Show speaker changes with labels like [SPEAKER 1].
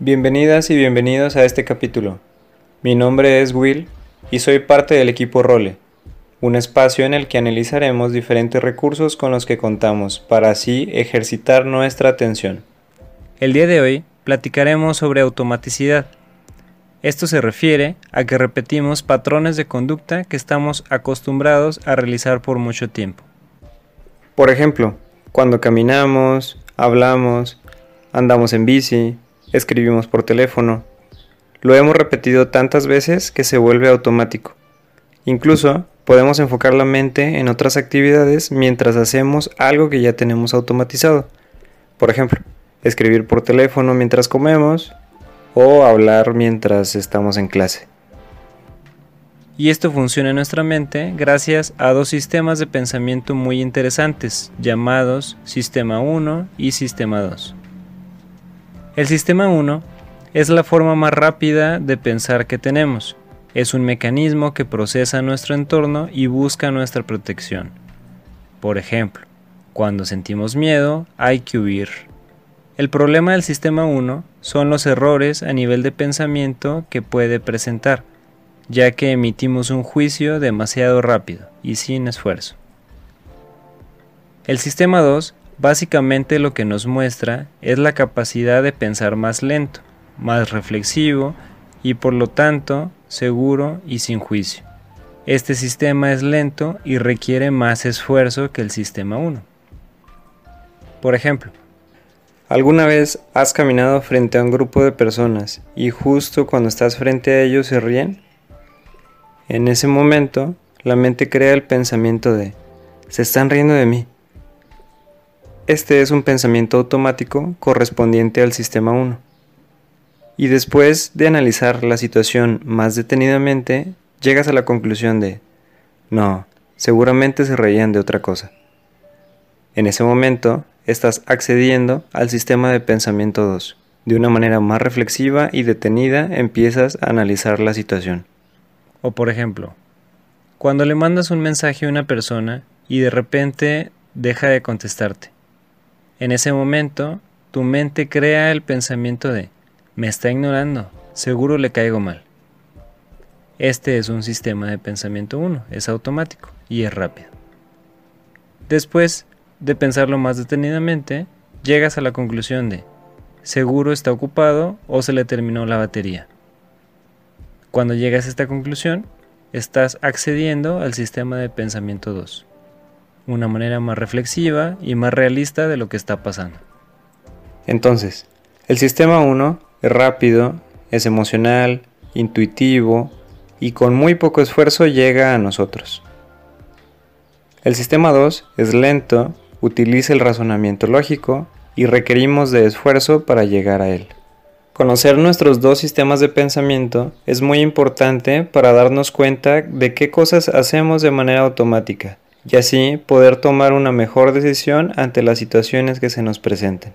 [SPEAKER 1] Bienvenidas y bienvenidos a este capítulo. Mi nombre es Will y soy parte del equipo Role, un espacio en el que analizaremos diferentes recursos con los que contamos para así ejercitar nuestra atención. El día de hoy platicaremos sobre automaticidad. Esto se refiere a que repetimos patrones de conducta que estamos acostumbrados a realizar por mucho tiempo. Por ejemplo, cuando caminamos, hablamos, andamos en bici, escribimos por teléfono. Lo hemos repetido tantas veces que se vuelve automático. Incluso podemos enfocar la mente en otras actividades mientras hacemos algo que ya tenemos automatizado. Por ejemplo, escribir por teléfono mientras comemos o hablar mientras estamos en clase. Y esto funciona en nuestra mente gracias a dos sistemas de pensamiento muy interesantes llamados Sistema 1 y Sistema 2. El sistema 1 es la forma más rápida de pensar que tenemos. Es un mecanismo que procesa nuestro entorno y busca nuestra protección. Por ejemplo, cuando sentimos miedo hay que huir. El problema del sistema 1 son los errores a nivel de pensamiento que puede presentar, ya que emitimos un juicio demasiado rápido y sin esfuerzo. El sistema 2 Básicamente lo que nos muestra es la capacidad de pensar más lento, más reflexivo y por lo tanto seguro y sin juicio. Este sistema es lento y requiere más esfuerzo que el sistema 1. Por ejemplo, ¿alguna vez has caminado frente a un grupo de personas y justo cuando estás frente a ellos se ríen? En ese momento, la mente crea el pensamiento de, se están riendo de mí este es un pensamiento automático correspondiente al sistema 1. Y después de analizar la situación más detenidamente, llegas a la conclusión de, no, seguramente se reían de otra cosa. En ese momento, estás accediendo al sistema de pensamiento 2. De una manera más reflexiva y detenida empiezas a analizar la situación. O por ejemplo, cuando le mandas un mensaje a una persona y de repente deja de contestarte en ese momento, tu mente crea el pensamiento de, me está ignorando, seguro le caigo mal. Este es un sistema de pensamiento 1, es automático y es rápido. Después de pensarlo más detenidamente, llegas a la conclusión de, seguro está ocupado o se le terminó la batería. Cuando llegas a esta conclusión, estás accediendo al sistema de pensamiento 2 una manera más reflexiva y más realista de lo que está pasando. Entonces, el sistema 1 es rápido, es emocional, intuitivo y con muy poco esfuerzo llega a nosotros. El sistema 2 es lento, utiliza el razonamiento lógico y requerimos de esfuerzo para llegar a él. Conocer nuestros dos sistemas de pensamiento es muy importante para darnos cuenta de qué cosas hacemos de manera automática y así poder tomar una mejor decisión ante las situaciones que se nos presenten.